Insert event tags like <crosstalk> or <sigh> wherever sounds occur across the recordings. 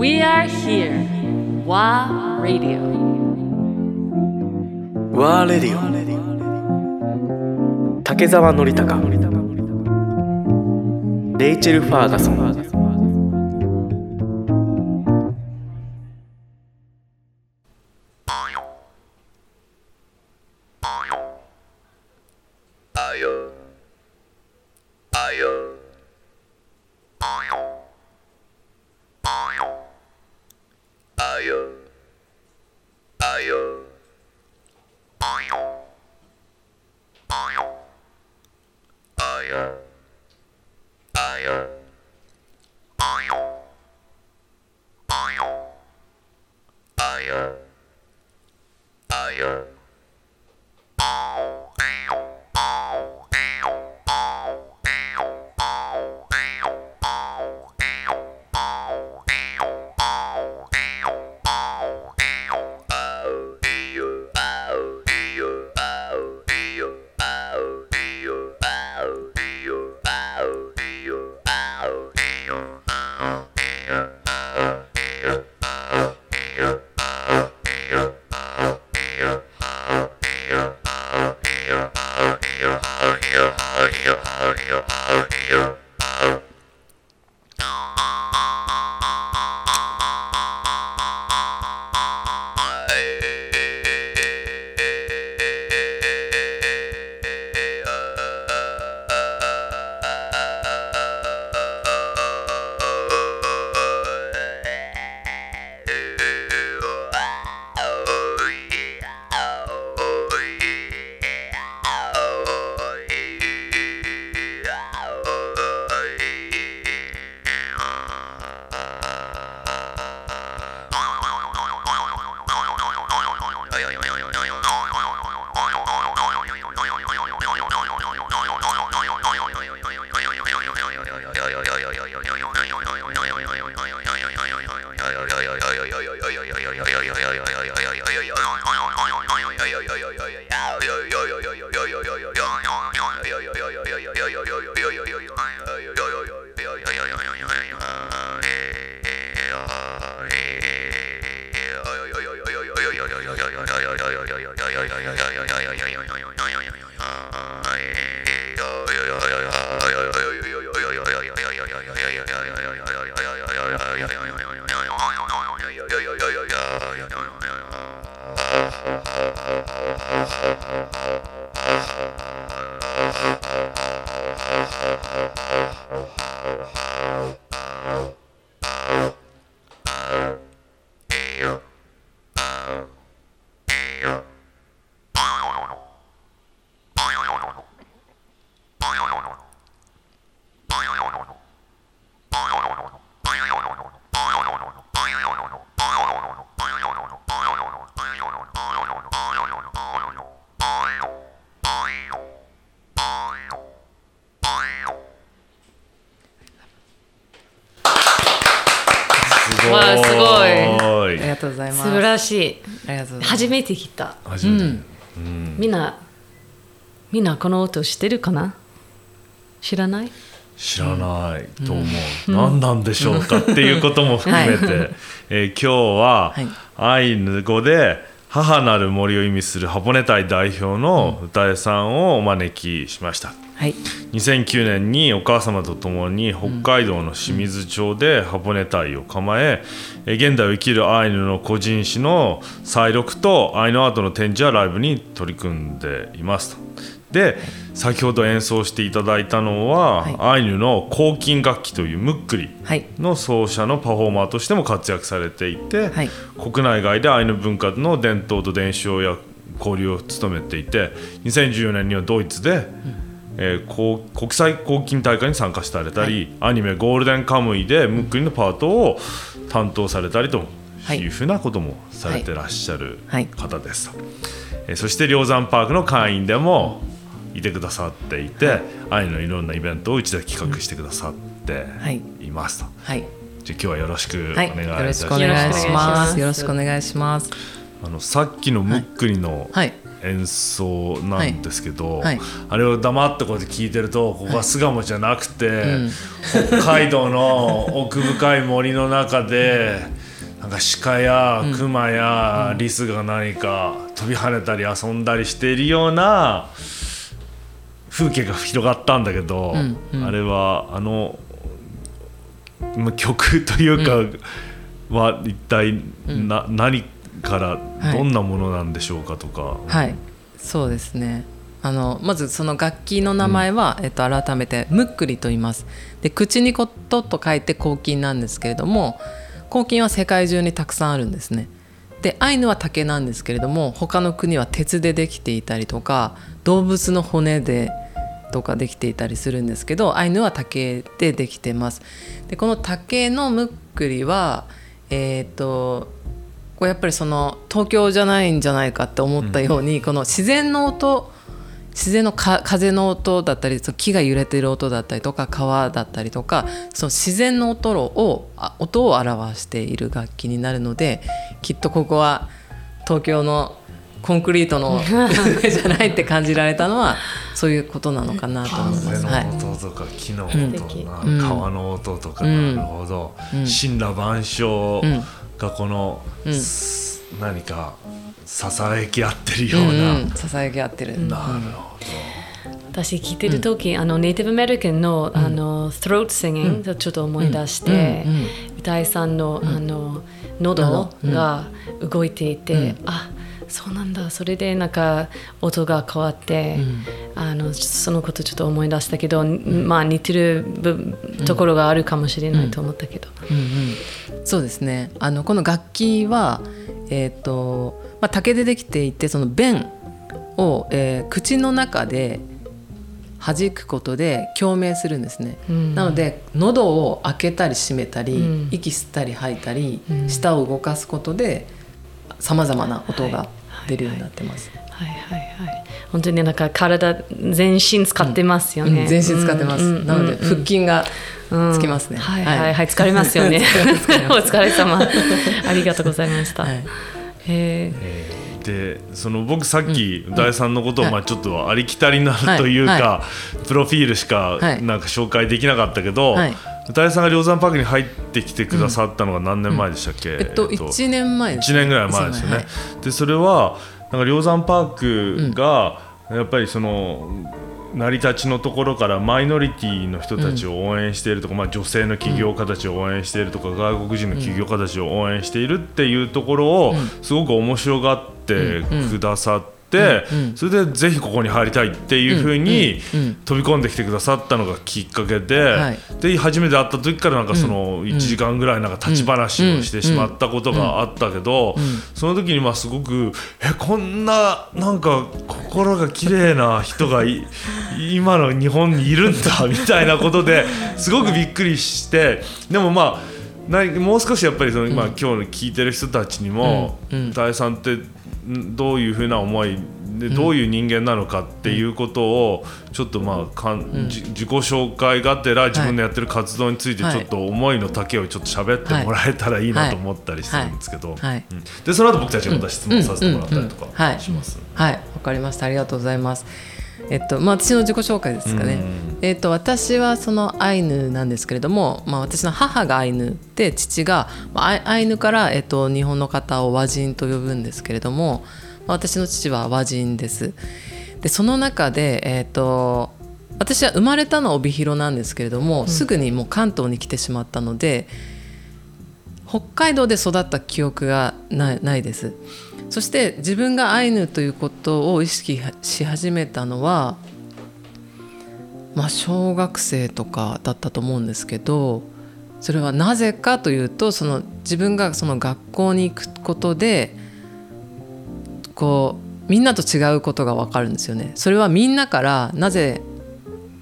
We are here. WA Radio. WA Radio. 竹澤典孝レイチェル・ファーガソンすごい。あありがとうございます。素晴らしい。ありがとうございます。初めて聞いた。初めて、みんなみんなこの音知ってるかな？知らない？知らないと思う、<laughs> 何なんでしょうかっていうことも含めて、えー今日ははい。アイヌ語で母なる森を意味するハポネタイ代表の歌江さんをお招きしましたはい2009年にお母様と共に北海道の清水町でハポネ隊を構ええ現代を生きるアイヌの個人誌の再録とアイヌアートの展示やライブに取り組んでいますと。で先ほど演奏していただいたのは、はい。アイヌの抗菌楽器というムックリはい。の奏者のパフォーマーとしても活躍されていて、はい。国内外でアイヌ文化の伝統と伝承や交流を務めていて2014年にはドイツで、えーこう国際抗菌大会に参加されたり、アニメ「ゴールデンカムイ」でムックリのパートを担当されたりとはい。いうふうなこともされてらっしゃるはい。方ですと、えーそして梁山パークの会員でもいてくださっていて、アイヌのいろんなイベントをうちで企画してくださってはい。いますと。はい。じゃあ今日はよろしくおはい。願いいよろしたします。くお願いします。よよろろしくお願いします。あのさっきのムックリのはい。演奏なんですけど、はい。はいあれを黙ってこうやって聞いてるとここは巣鴨じゃなくて、北海道の奥深い森の中でなんか鹿や熊やリスが何か飛び跳ねたり遊んだりしているような風景が広がったんだけど、うんうん。あれはあのまあ曲というか、は一体な、何からはい。どんなものなんでしょうかとか、はい。そうですね。あのまずその楽器の名前は、えっと、改めてムックリと言います。で口にことと書いて抗菌なんですけれども抗菌は世界中にたくさんあるんですね。でアイヌは竹なんですけれども他の国は鉄でできていたりとか動物の骨でとかできていたりするんですけどアイヌは竹でできてます。でこの竹のムックリはえっ、とこうやっぱりその東京じゃないんじゃないかって思ったように、この自然の音自然のか風の音だったりその木が揺れてる音だったりとか川だったりとかその自然の音をあ音を表している楽器になるのできっとここは東京のコンクリートの <laughs> 上じゃないって感じられたのはそういうことなのかなと思います。風はい。の音とか木の音うんとか、うん。川の音とか、うん。なるほど。うん。神羅万象うんがこの、うん。す何かささやき合ってるような、うん。うん、ささやき合ってる、なるほ私聞いてる時、あのネイティブアメリカンの,、あの throat singing をちょっと思い出して、うん。うん。歌いさんの,、あの喉が動いていて、あそうなんだ。それでなんか音が変わって、あのそのことちょっと思い出したけど、まあ似てる部ところがあるかもしれないと思ったけど、うんうん、そうですね。あのこの楽器は、えーとまあ、竹でできていてその弁を、えー口の中で弾くことで共鳴するんですね、うん。なので喉を開けたり閉めたり、うん。息吸ったり吐いたり、うん。舌を動かすことでさまざまな音が出るようになってます。はいはいはい。本当になんか体全身使ってますよね、うん。全身使ってます、うんうんなのでうん腹筋がうんつきますね、はいはいはい、疲れますよね。<laughs> <laughs> お疲れ様。ありがとうございました。はい。へえーでその僕さっき大さんのことをはい。まあちょっとありきたりなというはい。かプロフィールしかはい。なんか紹介できなかったけどはい。大さんが梁山パークに入ってきてくださったのが何年前でしたっけ、えっと、1年前です1年ぐらい前ですよね。はい。でそれはなんか梁山パークがやっぱりその成り立ちのところからマイノリティの人たちを応援しているとか、まあ、女性の起業家たちを応援しているとか、外国人の起業家たちを応援しているっていうところをすごく面白がってくださって。うんそれでぜひここに入りたいっていうふうにうんうん飛び込んできてくださったのがきっかけで、はい。で初めて会った時からなんかその1時間ぐらいなんか立ち話をしてしまったことがあったけど、その時にまあすごくえこんななんか心が綺麗な人がい <laughs> 今の日本にいるんだみたいなことですごくびっくりしてでもまあなもう少しやっぱりその今、今日の聞いてる人たちにもうんうん。大さんってんどういうふうな思いでどういう人間なのかっていうことをちょっとまあかん、じ自己紹介がてら自分のやってる活動についてちょっと思いの丈をちょっと喋ってもらえたらいいなと思ったりするんですけど、でその後僕たちがまた質問させてもらったりとかします。はい、わかりました。ありがとうございます。えっと、まあ、私の自己紹介ですかね。えっと、私はそのアイヌなんですけれども、まあ、私の母がアイヌで、父が、まあアイ、アイヌから、えっと、日本の方を和人と呼ぶんですけれども。まあ私の父は和人です。で、その中で、えっと。私は生まれたのは帯広なんですけれども、すぐにもう関東に来てしまったので。北海道で育った記憶がないないです。そして自分がアイヌということを意識し始めたのは、まあ、小学生とかだったと思うんですけどそれはなぜかというとその自分がその学校に行くことでこうみんなと違うことが分かるんですよね。それはみんなからなぜ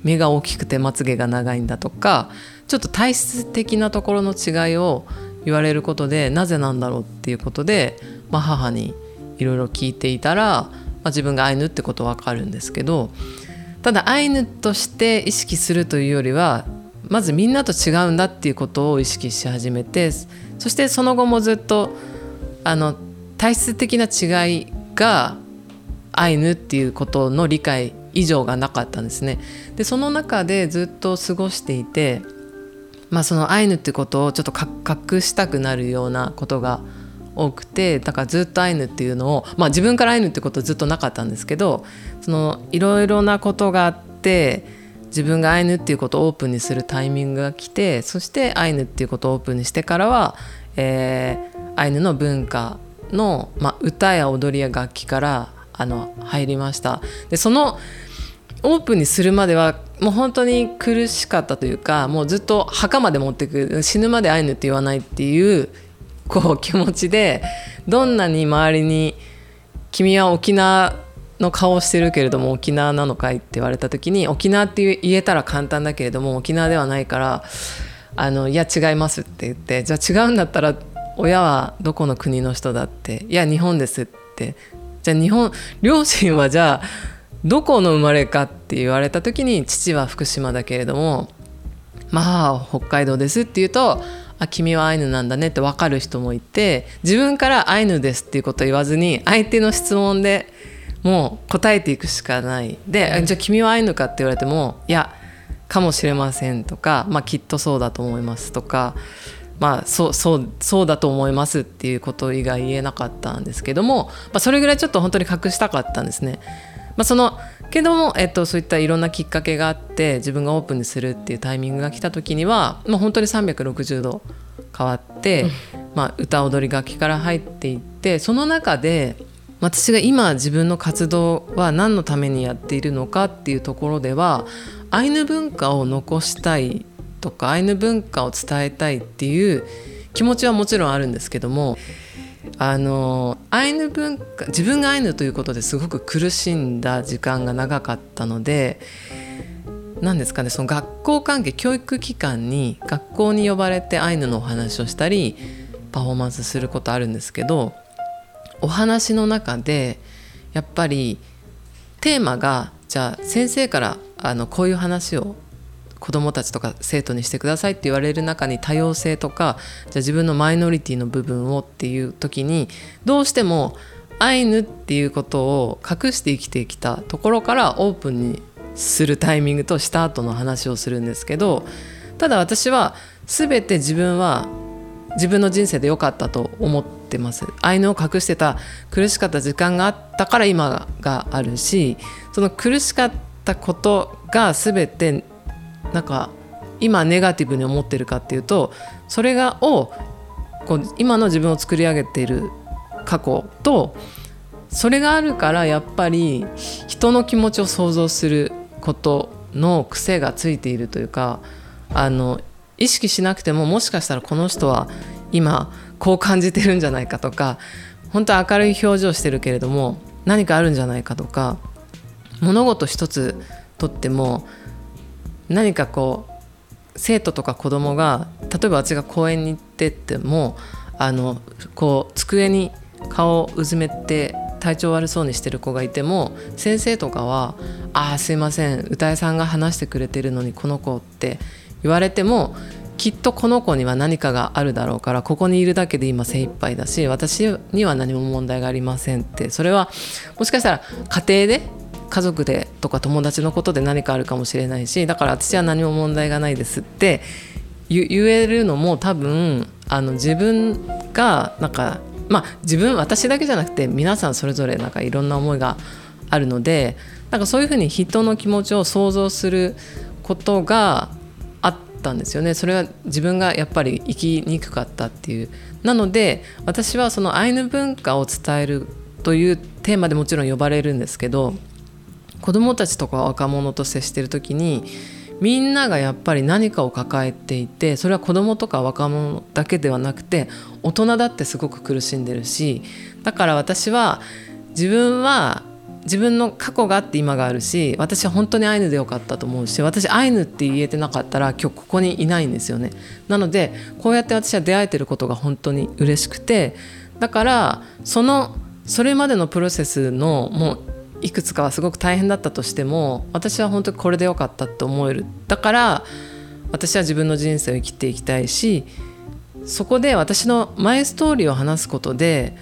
目が大きくてまつげが長いんだとかちょっと体質的なところの違いを言われることでなぜなんだろうっていうことで、まあ、母にいろいろ聞いていたら、まあ、自分がアイヌってこと分かるんですけどただアイヌとして意識するというよりはまずみんなと違うんだっていうことを意識し始めてそしてその後もずっとあの体質的な違いがアイヌっていうことの理解以上がなかったんですね。でその中でずっと過ごしていて、まあ、そのアイヌってことをちょっと隠したくなるようなことが多くてだからずっとアイヌっていうのを、まあ、自分からアイヌってことずっとなかったんですけどそのいろいろなことがあって自分がアイヌっていうことをオープンにするタイミングが来てそしてアイヌっていうことをオープンにしてからは、えー、アイヌの文化の、まあ、歌や踊りや楽器からあの入りました。でそのオープンにするまではもう本当に苦しかったというかもうずっと墓まで持っていく死ぬまでアイヌって言わないっていうこう気持ちでどんなに周りに「君は沖縄の顔をしてるけれども沖縄なのかい?」って言われた時に沖縄って言えたら簡単だけれども沖縄ではないから「あのいや違います」って言ってじゃあ違うんだったら親はどこの国の人だっていや日本ですってじゃあ日本両親はじゃあどこの生まれかって言われた時に父は福島だけれどもまあ北海道ですって言うとあ君はアイヌなんだねって分かる人もいて自分からアイヌですっていうことを言わずに相手の質問でもう答えていくしかないでじゃあ君はアイヌかって言われてもいやかもしれませんとか、まあ、きっとそうだと思いますとかまあ、そうそうそうだと思いますっていうこと以外言えなかったんですけども、まあ、それぐらいちょっと本当に隠したかったんですね。まあ、そのけども、えっと、そういったいろんなきっかけがあって自分がオープンにするっていうタイミングが来た時には、まあ、本当に360度変わって、まあ、歌踊り楽器から入っていってその中で私が今自分の活動は何のためにやっているのかっていうところではアイヌ文化を残したいとかアイヌ文化を伝えたいっていう気持ちはもちろんあるんですけどもあのアイヌ文化自分がアイヌということですごく苦しんだ時間が長かったので何ですかねその学校関係教育機関に学校に呼ばれてアイヌのお話をしたりパフォーマンスすることあるんですけどお話の中でやっぱりテーマがじゃあ先生からあのこういう話を子どもたちとか生徒にしてくださいって言われる中に多様性とかじゃあ自分のマイノリティの部分をっていう時にどうしてもアイヌっていうことを隠して生きてきたところからオープンにするタイミングとした後の話をするんですけどただ私は全て自分は自分の人生で良かったと思ってます。アイヌを隠してた苦しかった時間があったから今があるしその苦しかったことが全てなんか今ネガティブに思ってるかっていうとそれがをこう今の自分を作り上げている過去とそれがあるからやっぱり人の気持ちを想像することの癖がついているというかあの意識しなくてももしかしたらこの人は今こう感じてるんじゃないかとか本当は明るい表情してるけれども何かあるんじゃないかとか物事一つとっても何かこう生徒とか子供が例えば私が公園に行ってってもあのこう机に顔をうずめて体調悪そうにしてる子がいても先生とかは「ああすいません歌いさんが話してくれてるのにこの子」って言われてもきっとこの子には何かがあるだろうからここにいるだけで今精一杯だし私には何も問題がありませんってそれはもしかしたら家庭で家族でとか友達のことで何かあるかもしれないしだから私は何も問題がないですって言えるのも多分あの自分がなんかまあ自分私だけじゃなくて皆さんそれぞれなんかいろんな思いがあるのでなんかそういうふうに人の気持ちを想像することがあったんですよね。それは自分がやっぱり生きにくかったっていう。なので私はそのアイヌ文化を伝えるというテーマでもちろん呼ばれるんですけど子どもたちとか若者と接してる時にみんながやっぱり何かを抱えていてそれは子どもとか若者だけではなくて大人だってすごく苦しんでるしだから私は自分は自分の過去があって今があるし私は本当にアイヌでよかったと思うし私アイヌって言えてなかったら今日ここにいないんですよね。なのでこうやって私は出会えてることが本当に嬉しくてだからそのそれまでのプロセスのもういくつかはすごく大変だったとしても私は本当にこれでよかったって思える。だから私は自分の人生を生きていきたいしそこで私のマイストーリーを話すことで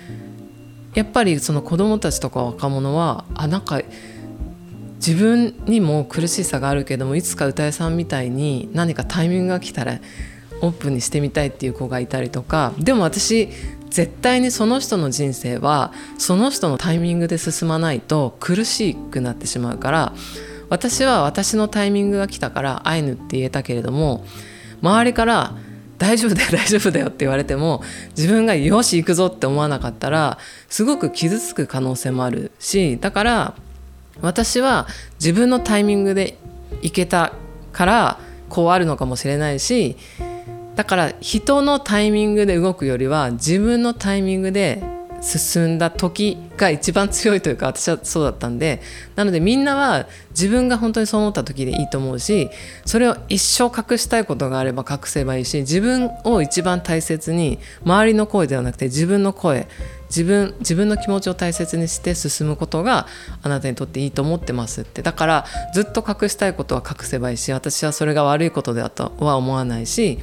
やっぱりその子どもたちとか若者はあなんか自分にも苦しさがあるけどもいつか歌いさんみたいに何かタイミングが来たらオープンにしてみたいっていう子がいたりとかでも私絶対にその人の人生はその人のタイミングで進まないと苦しくなってしまうから私は私のタイミングが来たからアイヌって言えたけれども周りから大丈夫だよ <laughs> 大丈夫だよって言われても自分がよし行くぞって思わなかったらすごく傷つく可能性もあるしだから私は自分のタイミングで行けたからこうあるのかもしれないしだから人のタイミングで動くよりは自分のタイミングで進んだ時が一番強いというか私はそうだったんでなのでみんなは自分が本当にそう思った時でいいと思うしそれを一生隠したいことがあれば隠せばいいし自分を一番大切に周りの声ではなくて自分の声自分自分の気持ちを大切にして進むことがあなたにとっていいと思ってますって。だからずっと隠したいことは隠せばいいし私はそれが悪いことだとは思わないし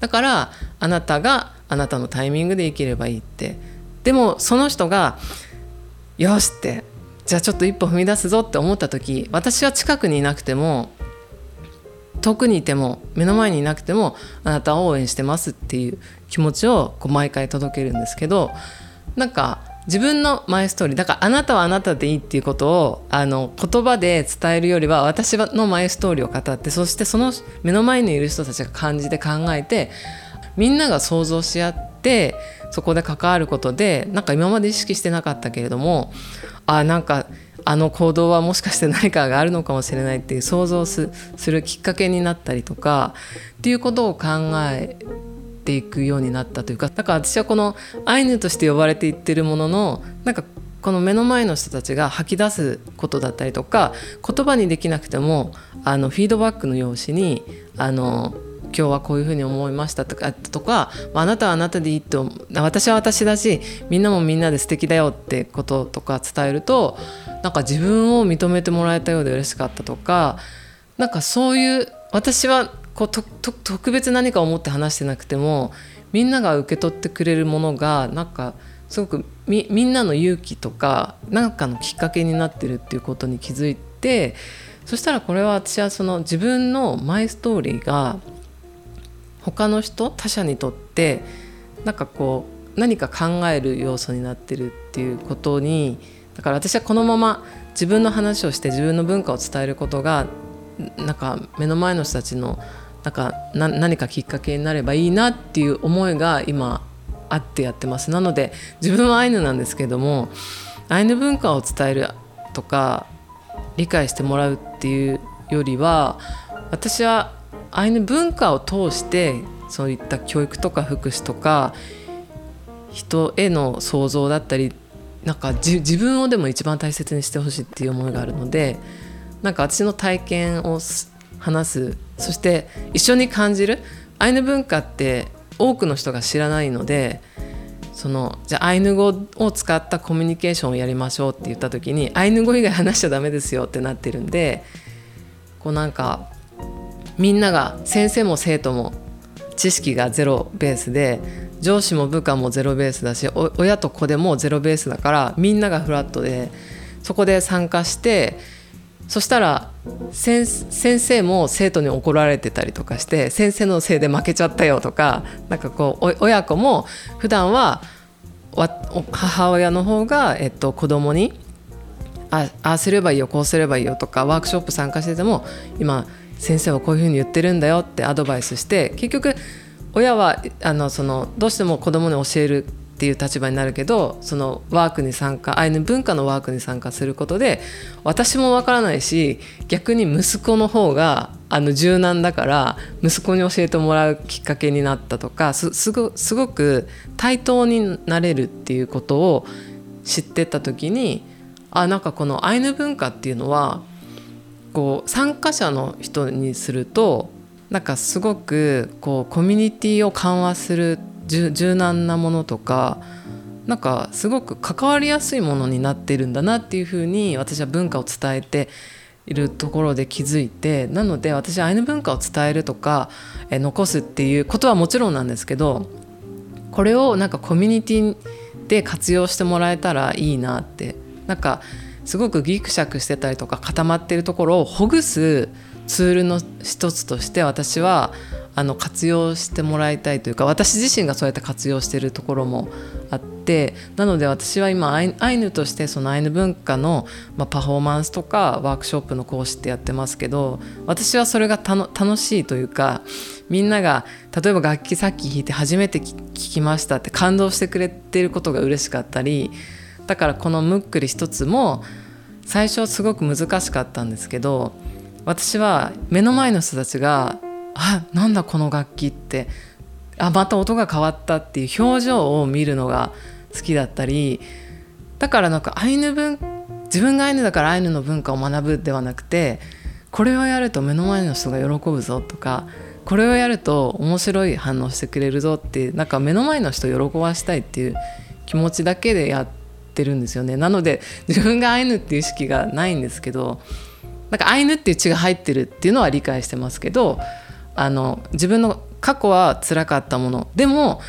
だからあなたがあなたのタイミングで生きればいいって。でもその人が「よし」ってじゃあちょっと一歩踏み出すぞって思った時私は近くにいなくても遠くにいても目の前にいなくてもあなたを応援してますっていう気持ちをこう毎回届けるんですけどなんか自分のマイストーリーだからあなたはあなたでいいっていうことをあの言葉で伝えるよりは私のマイストーリーを語ってそしてその目の前にいる人たちが感じて考えてみんなが想像し合ってそこで関わることでなんか今まで意識してなかったけれどもあなんかあの行動はもしかして何かがあるのかもしれないっていう想像するきっかけになったりとかっていうことを考えていくようになったというかだから私はこのアイヌとして呼ばれていってるもののなんかこの目の前の人たちが吐き出すことだったりとか言葉にできなくてもあのフィードバックの用紙にあの今日はこういうふうに思いましたとかとかあなたはあなたでいいと私は私だしみんなもみんなで素敵だよってこととか伝えるとなんか自分を認めてもらえたようで嬉しかったとかなんかそういう私はこうと特別何か思って話してなくてもみんなが受け取ってくれるものがなんかすごくみみんなの勇気とか何かのきっかけになってるっていうことに気づいてそしたらこれは私はその自分のマイストーリーが他の人他者にとってなんかこう何か考える要素になってるっていうことにだから私はこのまま自分の話をして自分の文化を伝えることがなんか目の前の人たちのなんかな何かきっかけになればいいなっていう思いが今あってやってます。なので自分はアイヌなんですけどもアイヌ文化を伝えるとか理解してもらうっていうよりは私はアイヌ文化を通してそういった教育とか福祉とか人への想像だったりなんか自分をでも一番大切にしてほしいっていう思いがあるのでなんか私の体験を話すそして一緒に感じるアイヌ文化って多くの人が知らないのでそのじゃあアイヌ語を使ったコミュニケーションをやりましょうって言った時にアイヌ語以外話しちゃダメですよってなってるんでこうなんかみんなが先生も生徒も知識がゼロベースで上司も部下もゼロベースだし親と子でもゼロベースだからみんながフラットでそこで参加してそしたら先生も生徒に怒られてたりとかして先生のせいで負けちゃったよとかなんかこう親子も普段は母親の方が、えっと、子供にああすればいいよこうすればいいよとかワークショップ参加してても今先生はこういうふうに言ってるんだよってアドバイスして結局親はあのそのどうしても子供に教えるっていう立場になるけどそのワークに参加アイヌ文化のワークに参加することで私もわからないし逆に息子の方があの柔軟だから息子に教えてもらうきっかけになったとかすごく対等になれるっていうことを知ってた時にあなんかこのアイヌ文化っていうのはこう参加者の人にするとなんかすごくこうコミュニティを緩和する柔軟なものとかなんかすごく関わりやすいものになってるんだなっていうふうに私は文化を伝えているところで気づいてなので私はアイヌ文化を伝えるとかえ残すっていうことはもちろんなんですけどこれをなんかコミュニティでで活用してもらえたらいいなって。なんかすごくギクシャクしてたりとか固まってるところをほぐすツールの一つとして私はあの活用してもらいたいというか私自身がそうやって活用しているところもあってなので私は今アイヌとしてそのアイヌ文化の、まあ、パフォーマンスとかワークショップの講師ってやってますけど私はそれが楽しいというかみんなが例えば楽器さっき弾いて初めて聴きましたって感動してくれてることが嬉しかったりだからこのムックリ一つも最初すごく難しかったんですけど私は目の前の人たちがあなんだこの楽器って。あまた音が変わったっていう表情を見るのが好きだったり。だからなんかアイヌ文自分がアイヌだからアイヌの文化を学ぶではなくてこれをやると目の前の人が喜ぶぞとかこれをやると面白い反応してくれるぞってなんか目の前の人を喜ばしたいっていう気持ちだけでやってるんですよね。なので自分がアイヌっていう意識がないんですけどなんかアイヌっていう血が入ってるっていうのは理解してますけどあの自分の過去は辛かったものでも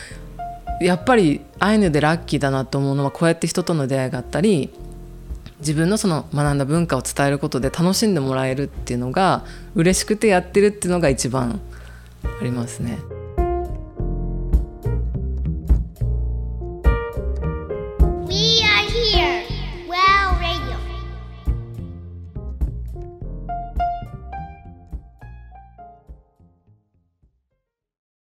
やっぱりアイヌでラッキーだなと思うのはこうやって人との出会いがあったり自分のその学んだ文化を伝えることで楽しんでもらえるっていうのが嬉しくてやってるっていうのが一番ありますね。